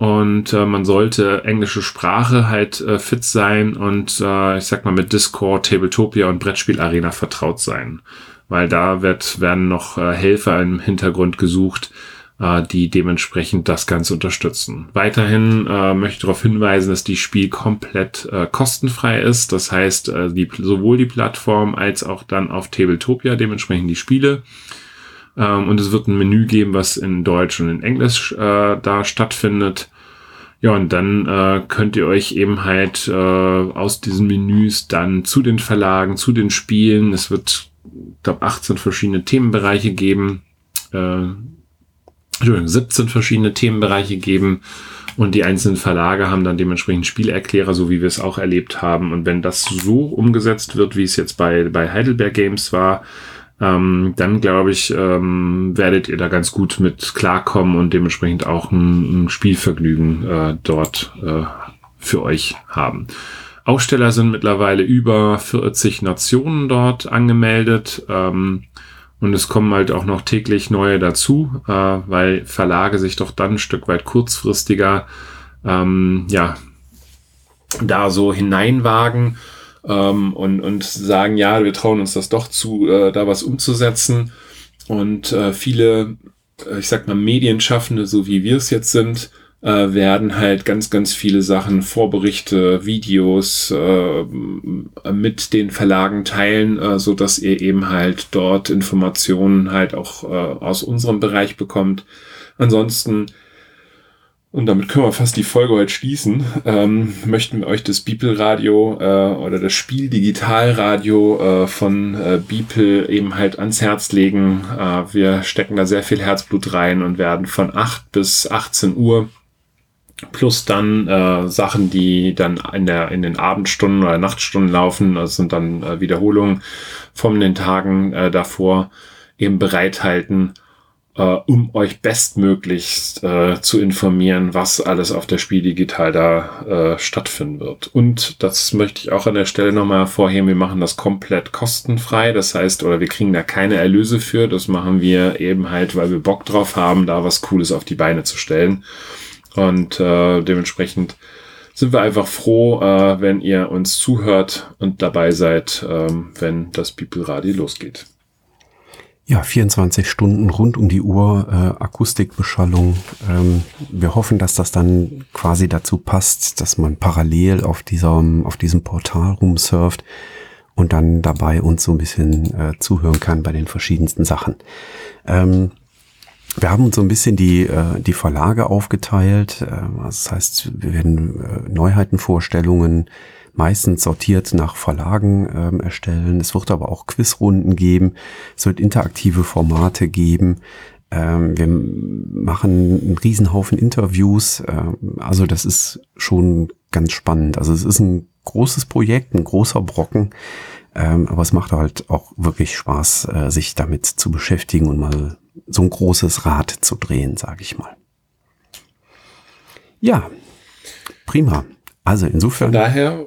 Und äh, man sollte englische Sprache halt äh, fit sein und äh, ich sag mal mit Discord, Tabletopia und Brettspiel Arena vertraut sein. Weil da wird, werden noch äh, Helfer im Hintergrund gesucht, äh, die dementsprechend das Ganze unterstützen. Weiterhin äh, möchte ich darauf hinweisen, dass die Spiel komplett äh, kostenfrei ist. Das heißt, äh, die, sowohl die Plattform als auch dann auf Tabletopia dementsprechend die Spiele. Ähm, und es wird ein Menü geben, was in Deutsch und in Englisch äh, da stattfindet. Ja, und dann äh, könnt ihr euch eben halt äh, aus diesen Menüs dann zu den Verlagen, zu den Spielen, es wird, glaube 18 verschiedene Themenbereiche geben, äh, 17 verschiedene Themenbereiche geben und die einzelnen Verlage haben dann dementsprechend Spielerklärer, so wie wir es auch erlebt haben. Und wenn das so umgesetzt wird, wie es jetzt bei, bei Heidelberg Games war, ähm, dann glaube ich, ähm, werdet ihr da ganz gut mit klarkommen und dementsprechend auch ein, ein Spielvergnügen äh, dort äh, für euch haben. Aussteller sind mittlerweile über 40 Nationen dort angemeldet. Ähm, und es kommen halt auch noch täglich neue dazu, äh, weil Verlage sich doch dann ein Stück weit kurzfristiger ähm, ja, da so hineinwagen ähm, und, und sagen, ja, wir trauen uns das doch zu, äh, da was umzusetzen. Und äh, viele, äh, ich sag mal, Medienschaffende, so wie wir es jetzt sind, äh, werden halt ganz, ganz viele Sachen, Vorberichte, Videos äh, mit den Verlagen teilen, äh, so dass ihr eben halt dort Informationen halt auch äh, aus unserem Bereich bekommt. Ansonsten und damit können wir fast die Folge heute schließen. Ähm, möchten wir euch das Beeple Radio äh, oder das Spiel Digitalradio äh, von äh, Beeple eben halt ans Herz legen. Äh, wir stecken da sehr viel Herzblut rein und werden von 8 bis 18 Uhr plus dann äh, Sachen, die dann in, der, in den Abendstunden oder Nachtstunden laufen, das sind dann äh, Wiederholungen von den Tagen äh, davor, eben bereithalten. Äh, um euch bestmöglichst äh, zu informieren, was alles auf der Spiel digital da äh, stattfinden wird. Und das möchte ich auch an der Stelle nochmal hervorheben, wir machen das komplett kostenfrei. Das heißt, oder wir kriegen da keine Erlöse für. Das machen wir eben halt, weil wir Bock drauf haben, da was Cooles auf die Beine zu stellen. Und äh, dementsprechend sind wir einfach froh, äh, wenn ihr uns zuhört und dabei seid, ähm, wenn das People Radio losgeht. Ja, 24 Stunden rund um die Uhr äh, Akustikbeschallung. Ähm, wir hoffen, dass das dann quasi dazu passt, dass man parallel auf diesem, auf diesem Portal rumsurft und dann dabei uns so ein bisschen äh, zuhören kann bei den verschiedensten Sachen. Ähm, wir haben uns so ein bisschen die, äh, die Verlage aufgeteilt. Äh, das heißt, wir werden äh, Neuheitenvorstellungen meistens sortiert nach Verlagen ähm, erstellen. Es wird aber auch Quizrunden geben. Es wird interaktive Formate geben. Ähm, wir machen einen Riesenhaufen Interviews. Ähm, also das ist schon ganz spannend. Also es ist ein großes Projekt, ein großer Brocken. Ähm, aber es macht halt auch wirklich Spaß, äh, sich damit zu beschäftigen und mal so ein großes Rad zu drehen, sage ich mal. Ja, prima. Also insofern. Von daher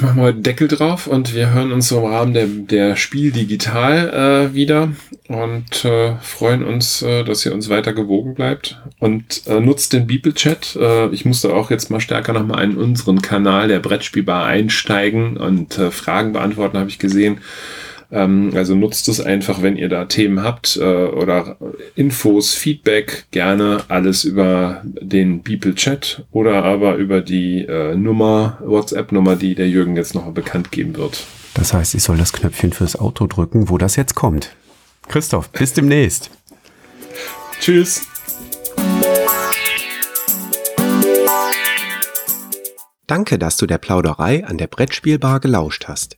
machen wir heute Deckel drauf und wir hören uns im Rahmen der, der Spiel digital äh, wieder und äh, freuen uns, äh, dass ihr uns weiter gewogen bleibt und äh, nutzt den Beeple-Chat. Äh, ich musste auch jetzt mal stärker nochmal in unseren Kanal der Brettspielbar einsteigen und äh, Fragen beantworten, habe ich gesehen. Ähm, also nutzt es einfach, wenn ihr da Themen habt äh, oder Infos, Feedback, gerne alles über den Beeple Chat oder aber über die äh, Nummer, WhatsApp-Nummer, die der Jürgen jetzt noch bekannt geben wird. Das heißt, ich soll das Knöpfchen fürs Auto drücken, wo das jetzt kommt. Christoph, bis demnächst. Tschüss. Danke, dass du der Plauderei an der Brettspielbar gelauscht hast.